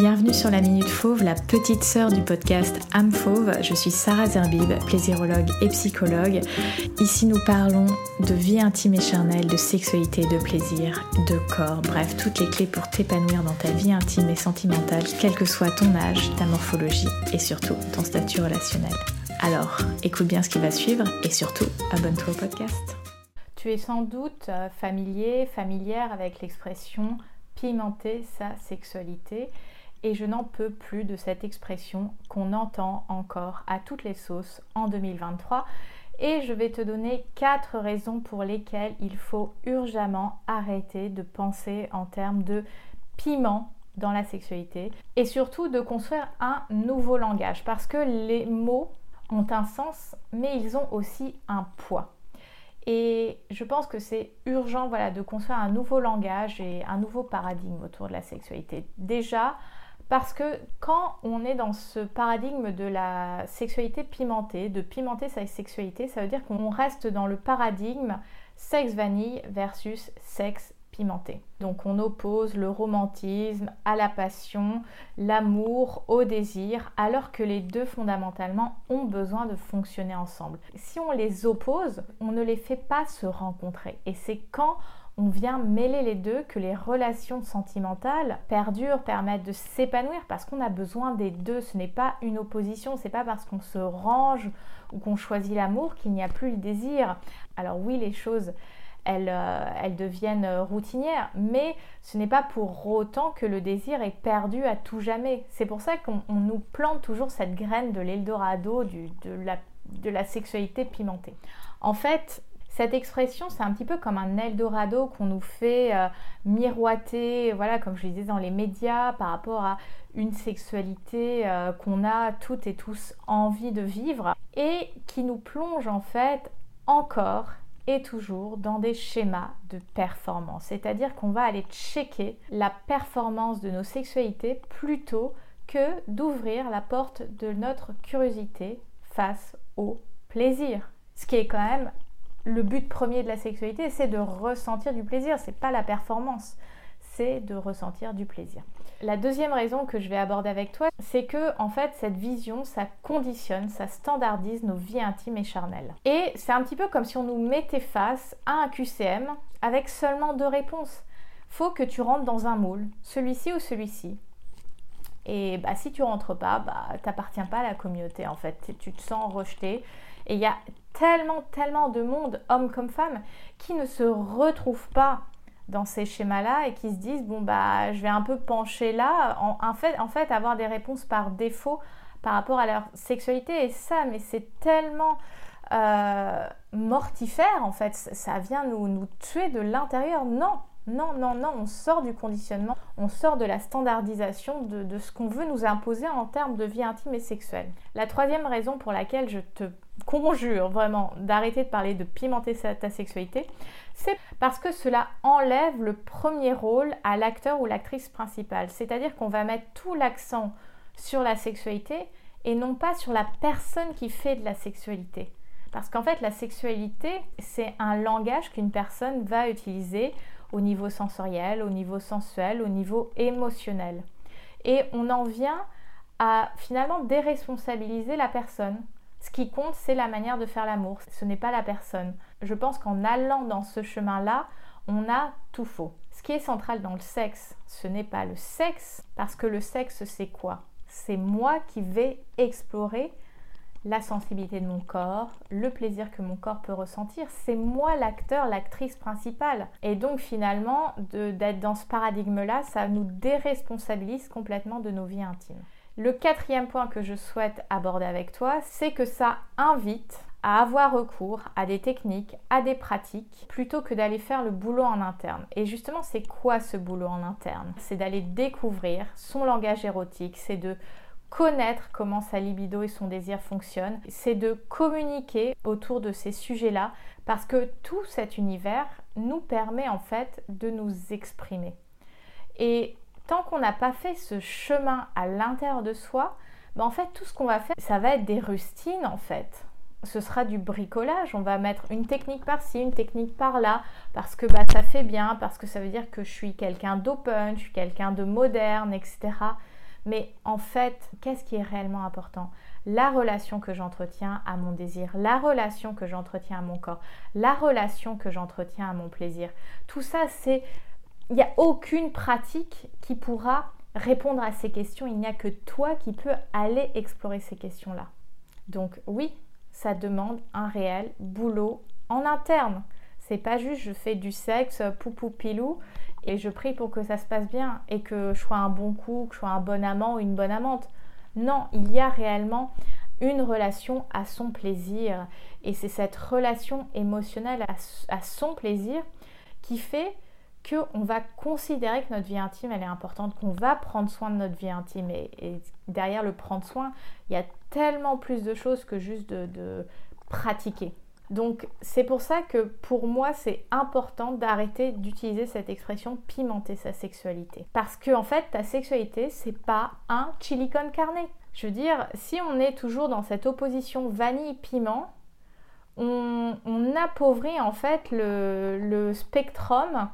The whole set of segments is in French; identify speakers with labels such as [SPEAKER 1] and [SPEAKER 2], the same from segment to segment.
[SPEAKER 1] Bienvenue sur la Minute Fauve, la petite sœur du podcast Âme Fauve. Je suis Sarah Zerbib, plaisirologue et psychologue. Ici, nous parlons de vie intime et charnelle, de sexualité, de plaisir, de corps, bref, toutes les clés pour t'épanouir dans ta vie intime et sentimentale, quel que soit ton âge, ta morphologie et surtout ton statut relationnel. Alors, écoute bien ce qui va suivre et surtout, abonne-toi au podcast.
[SPEAKER 2] Tu es sans doute euh, familier, familière avec l'expression pimenter sa sexualité et je n'en peux plus de cette expression qu'on entend encore à toutes les sauces en 2023 et je vais te donner quatre raisons pour lesquelles il faut urgemment arrêter de penser en termes de piment dans la sexualité et surtout de construire un nouveau langage parce que les mots ont un sens mais ils ont aussi un poids. Et je pense que c'est urgent voilà, de construire un nouveau langage et un nouveau paradigme autour de la sexualité. Déjà, parce que quand on est dans ce paradigme de la sexualité pimentée, de pimenter sa sexualité, ça veut dire qu'on reste dans le paradigme sexe vanille versus sexe pimenté. Donc on oppose le romantisme à la passion, l'amour au désir, alors que les deux fondamentalement ont besoin de fonctionner ensemble. Si on les oppose, on ne les fait pas se rencontrer. Et c'est quand on vient mêler les deux, que les relations sentimentales perdurent, permettent de s'épanouir parce qu'on a besoin des deux. Ce n'est pas une opposition, c'est pas parce qu'on se range ou qu'on choisit l'amour qu'il n'y a plus le désir. Alors oui, les choses elles, euh, deviennent routinières. Mais ce n'est pas pour autant que le désir est perdu à tout jamais. C'est pour ça qu'on nous plante toujours cette graine de l'Eldorado, de la sexualité pimentée. En fait, cette expression, c'est un petit peu comme un Eldorado qu'on nous fait euh, miroiter, voilà, comme je disais dans les médias, par rapport à une sexualité euh, qu'on a toutes et tous envie de vivre et qui nous plonge en fait encore et toujours dans des schémas de performance. C'est-à-dire qu'on va aller checker la performance de nos sexualités plutôt que d'ouvrir la porte de notre curiosité face au plaisir. Ce qui est quand même le but premier de la sexualité, c'est de ressentir du plaisir, c'est pas la performance, c'est de ressentir du plaisir. La deuxième raison que je vais aborder avec toi, c'est que en fait cette vision, ça conditionne, ça standardise nos vies intimes et charnelles. Et c'est un petit peu comme si on nous mettait face à un QCM avec seulement deux réponses. Faut que tu rentres dans un moule, celui-ci ou celui-ci. Et bah, si tu rentres pas, bah, t'appartiens pas à la communauté en fait. Tu te sens rejeté. Et il y a tellement, tellement de monde, hommes comme femmes, qui ne se retrouvent pas dans ces schémas-là et qui se disent bon bah je vais un peu pencher là, en, fait, avoir des réponses par défaut par rapport à leur sexualité. Et ça mais c'est tellement euh, mortifère en fait, ça vient nous, nous tuer de l'intérieur. Non, non, non, non, on sort du conditionnement, on sort de la standardisation de, ce qu'on veut nous imposer en termes de vie intime et sexuelle. La troisième raison pour laquelle je te conjure vraiment d'arrêter de parler de pimenter ta sexualité, c'est parce que cela enlève le premier rôle à l'acteur ou l'actrice principale. C'est-à-dire qu'on va mettre tout l'accent sur la sexualité et non pas sur la personne qui fait de la sexualité. Parce qu'en fait, la sexualité, c'est un langage qu'une personne va utiliser au niveau sensoriel, au niveau sensuel, au niveau émotionnel. Et on en vient à finalement déresponsabiliser la personne. Ce qui compte, c'est la manière de faire l'amour, ce n'est pas la personne. Je pense qu'en allant dans ce chemin-là, on a tout faux. Ce qui est central dans le sexe, ce n'est pas le sexe, parce que le sexe, c'est quoi? C'est moi qui vais explorer la sensibilité de mon corps, le plaisir que mon corps peut ressentir. C'est moi l'acteur, l'actrice principale. Et donc finalement, d'être dans ce paradigme-là, ça nous déresponsabilise complètement de nos vies intimes. Le quatrième point que je souhaite aborder avec toi, c'est que ça invite à avoir recours à des techniques, à des pratiques, plutôt que d'aller faire le boulot en interne. Et justement, c'est quoi ce boulot en interne? C'est d'aller découvrir son langage érotique, c'est de connaître comment sa libido et son désir fonctionnent, c'est de communiquer autour de ces sujets-là, parce que tout cet univers nous permet en fait de nous exprimer. Et tant qu'on n'a pas fait ce chemin à l'intérieur de soi, ben en fait tout ce qu'on va faire, ça va être des rustines en fait. Ce sera du bricolage, on va mettre une technique par-ci, une technique par-là, parce que bah, ça fait bien, parce que ça veut dire que je suis quelqu'un d'open, je suis quelqu'un de moderne, etc. Mais en fait, qu'est-ce qui est réellement important? La relation que j'entretiens à mon désir, la relation que j'entretiens à mon corps, la relation que j'entretiens à mon plaisir. Tout ça, c'est... Il n'y a aucune pratique qui pourra répondre à ces questions. Il n'y a que toi qui peux aller explorer ces questions-là. Donc oui, ça demande un réel boulot en interne. C'est pas juste je fais du sexe, poupou pilou, et je prie pour que ça se passe bien et que je sois un bon coup, que je sois un bon amant ou une bonne amante. Non, il y a réellement une relation à son plaisir. Et c'est cette relation émotionnelle à, son plaisir qui fait qu'on va considérer que notre vie intime, elle est importante, qu'on va prendre soin de notre vie intime. Et, derrière le prendre soin, il y a tellement plus de choses que juste de pratiquer. Donc c'est pour ça que pour moi c'est important d'arrêter d'utiliser cette expression pimenter sa sexualité. Parce que en fait ta sexualité c'est pas un chili con carne. Je veux dire, si on est toujours dans cette opposition vanille-piment, on, appauvrit en fait le, le spectrum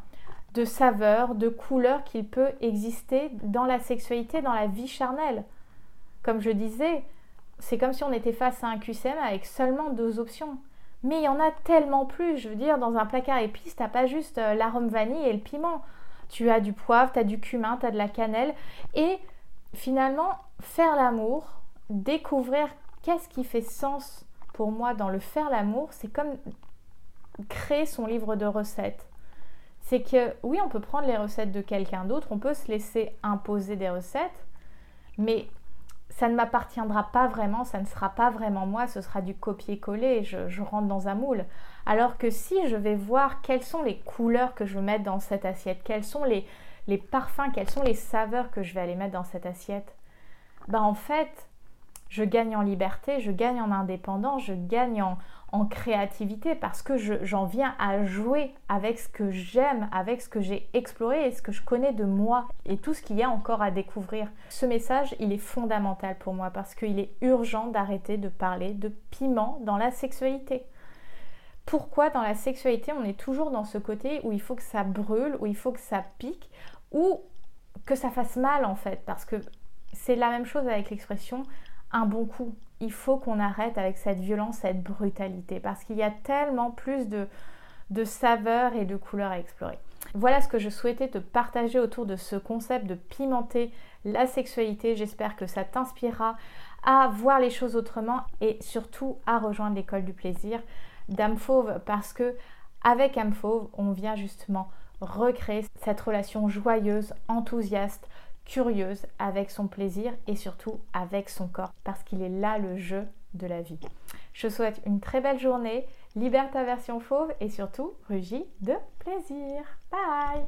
[SPEAKER 2] de saveurs, de couleurs qu'il peut exister dans la sexualité, dans la vie charnelle. Comme je disais, c'est comme si on était face à un QCM avec seulement deux options. Mais il y en a tellement plus. Je veux dire, dans un placard épice, t'as pas juste euh, l'arôme vanille et le piment. Tu as du poivre, tu as du cumin, tu as de la cannelle. Et finalement, faire l'amour, découvrir qu'est-ce qui fait sens pour moi dans le faire l'amour, c'est comme créer son livre de recettes. C'est que oui, on peut prendre les recettes de quelqu'un d'autre, on peut se laisser imposer des recettes, mais ça ne m'appartiendra pas vraiment, ça ne sera pas vraiment moi, ce sera du copier-coller, je, rentre dans un moule. Alors que si je vais voir quelles sont les couleurs que je veux mettre dans cette assiette, quels sont les, parfums, quelles sont les saveurs que je vais aller mettre dans cette assiette, bah en fait, je gagne en liberté, je gagne en indépendance, je gagne en, en créativité parce que j'en viens à jouer avec ce que j'aime, avec ce que j'ai exploré et ce que je connais de moi et tout ce qu'il y a encore à découvrir. Ce message, il est fondamental pour moi parce qu'il est urgent d'arrêter de parler de piment dans la sexualité. Pourquoi dans la sexualité on est toujours dans ce côté où il faut que ça brûle, où il faut que ça pique, ou que ça fasse mal en fait? Parce que c'est la même chose avec l'expression un bon coup il faut qu'on arrête avec cette violence, cette brutalité, parce qu'il y a tellement plus de, de saveurs et de couleurs à explorer. Voilà ce que je souhaitais te partager autour de ce concept de pimenter la sexualité. J'espère que ça t'inspirera à voir les choses autrement et surtout à rejoindre l'école du plaisir d'âme fauve parce que avec âme fauve, on vient justement recréer cette relation joyeuse, enthousiaste, curieuse avec son plaisir et surtout avec son corps parce qu'il est là le jeu de la vie. Je souhaite une très belle journée, libère ta version fauve et surtout rugis de plaisir. Bye